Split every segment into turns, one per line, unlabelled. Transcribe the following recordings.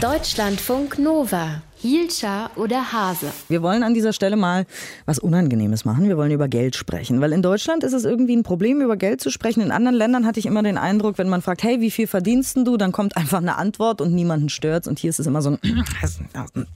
Deutschlandfunk Nova. Hielscher oder Hase?
Wir wollen an dieser Stelle mal was Unangenehmes machen. Wir wollen über Geld sprechen. Weil in Deutschland ist es irgendwie ein Problem, über Geld zu sprechen. In anderen Ländern hatte ich immer den Eindruck, wenn man fragt, hey, wie viel verdienst du? Dann kommt einfach eine Antwort und niemanden stört's. Und hier ist es immer so ein.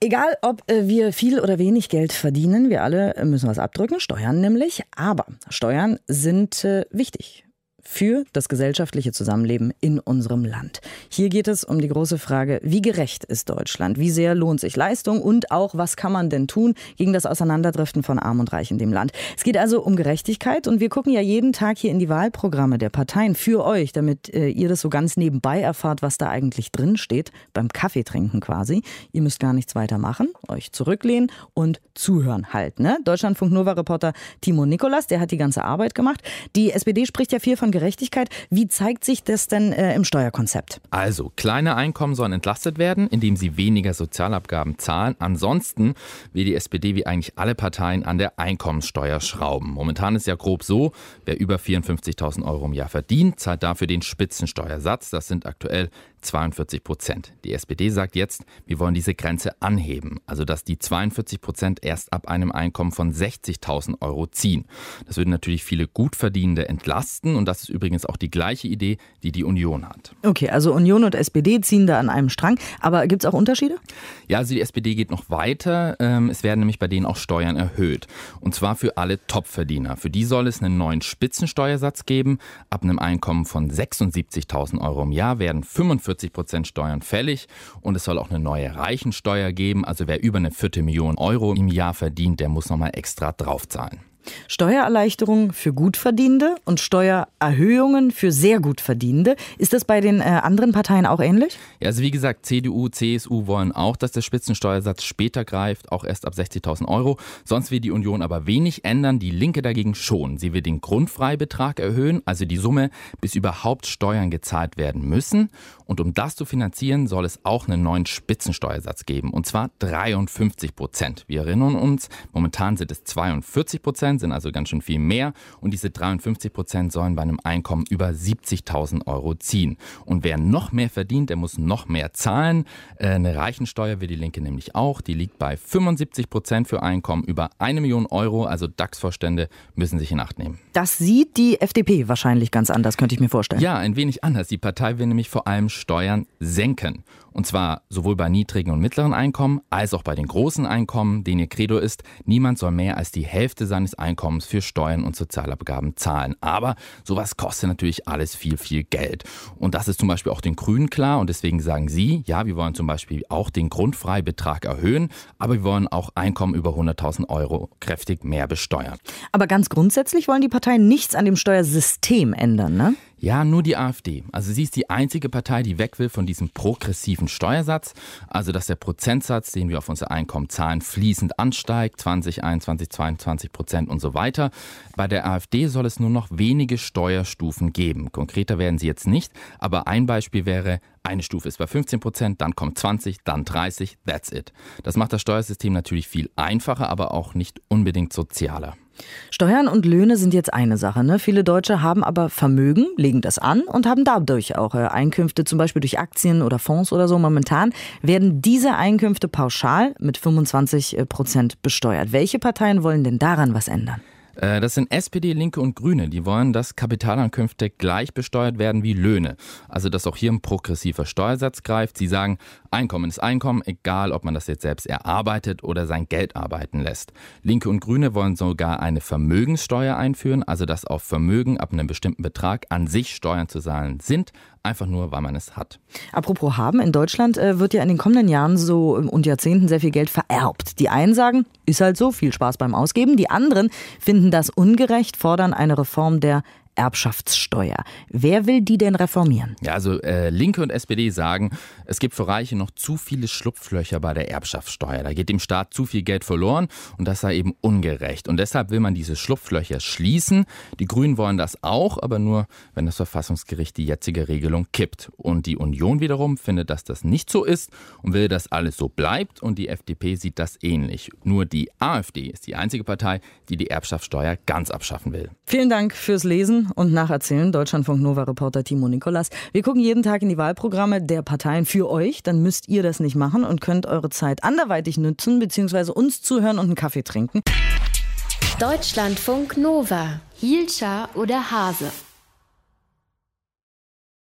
Egal, ob äh, wir viel oder wenig Geld verdienen, wir alle müssen was abdrücken, Steuern nämlich. Aber Steuern sind äh, wichtig für das gesellschaftliche Zusammenleben in unserem Land. Hier geht es um die große Frage, wie gerecht ist Deutschland? Wie sehr lohnt sich Leistung? Und auch, was kann man denn tun gegen das Auseinanderdriften von Arm und Reich in dem Land? Es geht also um Gerechtigkeit und wir gucken ja jeden Tag hier in die Wahlprogramme der Parteien für euch, damit äh, ihr das so ganz nebenbei erfahrt, was da eigentlich drin steht, beim Kaffeetrinken quasi. Ihr müsst gar nichts weiter machen, euch zurücklehnen und zuhören halt. Ne? Deutschlandfunk Nova-Reporter Timo Nikolas, der hat die ganze Arbeit gemacht. Die SPD spricht ja viel von Gerechtigkeit. Wie zeigt sich das denn äh, im Steuerkonzept?
Also, kleine Einkommen sollen entlastet werden, indem sie weniger Sozialabgaben zahlen. Ansonsten will die SPD wie eigentlich alle Parteien an der Einkommenssteuer schrauben. Momentan ist ja grob so, wer über 54.000 Euro im Jahr verdient, zahlt dafür den Spitzensteuersatz. Das sind aktuell 42 Prozent. Die SPD sagt jetzt, wir wollen diese Grenze anheben, also dass die 42 Prozent erst ab einem Einkommen von 60.000 Euro ziehen. Das würde natürlich viele Gutverdienende entlasten und das ist übrigens auch die gleiche Idee, die die Union hat.
Okay, also Union und SPD ziehen da an einem Strang, aber gibt es auch Unterschiede?
Ja, also die SPD geht noch weiter. Ähm, es werden nämlich bei denen auch Steuern erhöht und zwar für alle Topverdiener. Für die soll es einen neuen Spitzensteuersatz geben. Ab einem Einkommen von 76.000 Euro im Jahr werden 45 40 Prozent Steuern fällig und es soll auch eine neue Reichensteuer geben. Also wer über eine Viertelmillion Euro im Jahr verdient, der muss nochmal extra draufzahlen.
Steuererleichterungen für Gutverdienende und Steuererhöhungen für sehr Gutverdienende. Ist das bei den äh, anderen Parteien auch ähnlich?
Ja, also wie gesagt, CDU, CSU wollen auch, dass der Spitzensteuersatz später greift, auch erst ab 60.000 Euro. Sonst will die Union aber wenig ändern, die Linke dagegen schon. Sie will den Grundfreibetrag erhöhen, also die Summe, bis überhaupt Steuern gezahlt werden müssen. Und um das zu finanzieren, soll es auch einen neuen Spitzensteuersatz geben, und zwar 53 Prozent. Wir erinnern uns, momentan sind es 42 Prozent. Prozent, sind also ganz schön viel mehr. Und diese 53 Prozent sollen bei einem Einkommen über 70.000 Euro ziehen. Und wer noch mehr verdient, der muss noch mehr zahlen. Äh, eine Reichensteuer will die Linke nämlich auch. Die liegt bei 75 Prozent für Einkommen über eine Million Euro. Also DAX-Vorstände müssen sich in Acht nehmen.
Das sieht die FDP wahrscheinlich ganz anders, könnte ich mir vorstellen.
Ja, ein wenig anders. Die Partei will nämlich vor allem Steuern senken. Und zwar sowohl bei niedrigen und mittleren Einkommen als auch bei den großen Einkommen, denen ihr Credo ist, niemand soll mehr als die Hälfte seines Einkommens für Steuern und Sozialabgaben zahlen. Aber sowas kostet natürlich alles viel, viel Geld. Und das ist zum Beispiel auch den Grünen klar. Und deswegen sagen sie, ja, wir wollen zum Beispiel auch den Grundfreibetrag erhöhen, aber wir wollen auch Einkommen über 100.000 Euro kräftig mehr besteuern.
Aber ganz grundsätzlich wollen die Parteien nichts an dem Steuersystem ändern, ne?
Ja, nur die AfD. Also sie ist die einzige Partei, die weg will von diesem progressiven Steuersatz. Also dass der Prozentsatz, den wir auf unser Einkommen zahlen, fließend ansteigt, 20, 21, 22 Prozent und so weiter. Bei der AfD soll es nur noch wenige Steuerstufen geben. Konkreter werden sie jetzt nicht, aber ein Beispiel wäre, eine Stufe ist bei 15 Prozent, dann kommt 20, dann 30, that's it. Das macht das Steuersystem natürlich viel einfacher, aber auch nicht unbedingt sozialer.
Steuern und Löhne sind jetzt eine Sache. Ne? Viele Deutsche haben aber Vermögen, legen das an und haben dadurch auch äh, Einkünfte, zum Beispiel durch Aktien oder Fonds oder so. Momentan werden diese Einkünfte pauschal mit 25 äh, Prozent besteuert. Welche Parteien wollen denn daran was ändern?
Äh, das sind SPD, Linke und Grüne. Die wollen, dass Kapitalankünfte gleich besteuert werden wie Löhne. Also, dass auch hier ein progressiver Steuersatz greift. Sie sagen, Einkommen ist Einkommen, egal ob man das jetzt selbst erarbeitet oder sein Geld arbeiten lässt. Linke und Grüne wollen sogar eine Vermögenssteuer einführen, also dass auf Vermögen ab einem bestimmten Betrag an sich Steuern zu zahlen sind, einfach nur, weil man es hat.
Apropos haben, in Deutschland äh, wird ja in den kommenden Jahren so und Jahrzehnten sehr viel Geld vererbt. Die einen sagen, ist halt so, viel Spaß beim Ausgeben. Die anderen finden das ungerecht, fordern eine Reform der Erbschaftssteuer. Wer will die denn reformieren?
Ja, also äh, Linke und SPD sagen, es gibt für Reiche noch zu viele Schlupflöcher bei der Erbschaftssteuer. Da geht dem Staat zu viel Geld verloren und das sei eben ungerecht. Und deshalb will man diese Schlupflöcher schließen. Die Grünen wollen das auch, aber nur, wenn das Verfassungsgericht die jetzige Regelung kippt. Und die Union wiederum findet, dass das nicht so ist und will, dass alles so bleibt. Und die FDP sieht das ähnlich. Nur die AfD ist die einzige Partei, die die Erbschaftssteuer ganz abschaffen will.
Vielen Dank fürs Lesen Und nacherzählen. Deutschlandfunk Nova-Reporter Timo Nikolas. Wir gucken jeden Tag in die Wahlprogramme der Parteien für euch. Dann müsst ihr das nicht machen und könnt eure Zeit anderweitig nutzen, beziehungsweise uns zuhören und einen Kaffee trinken.
Deutschlandfunk Nova. Hielscher oder Hase?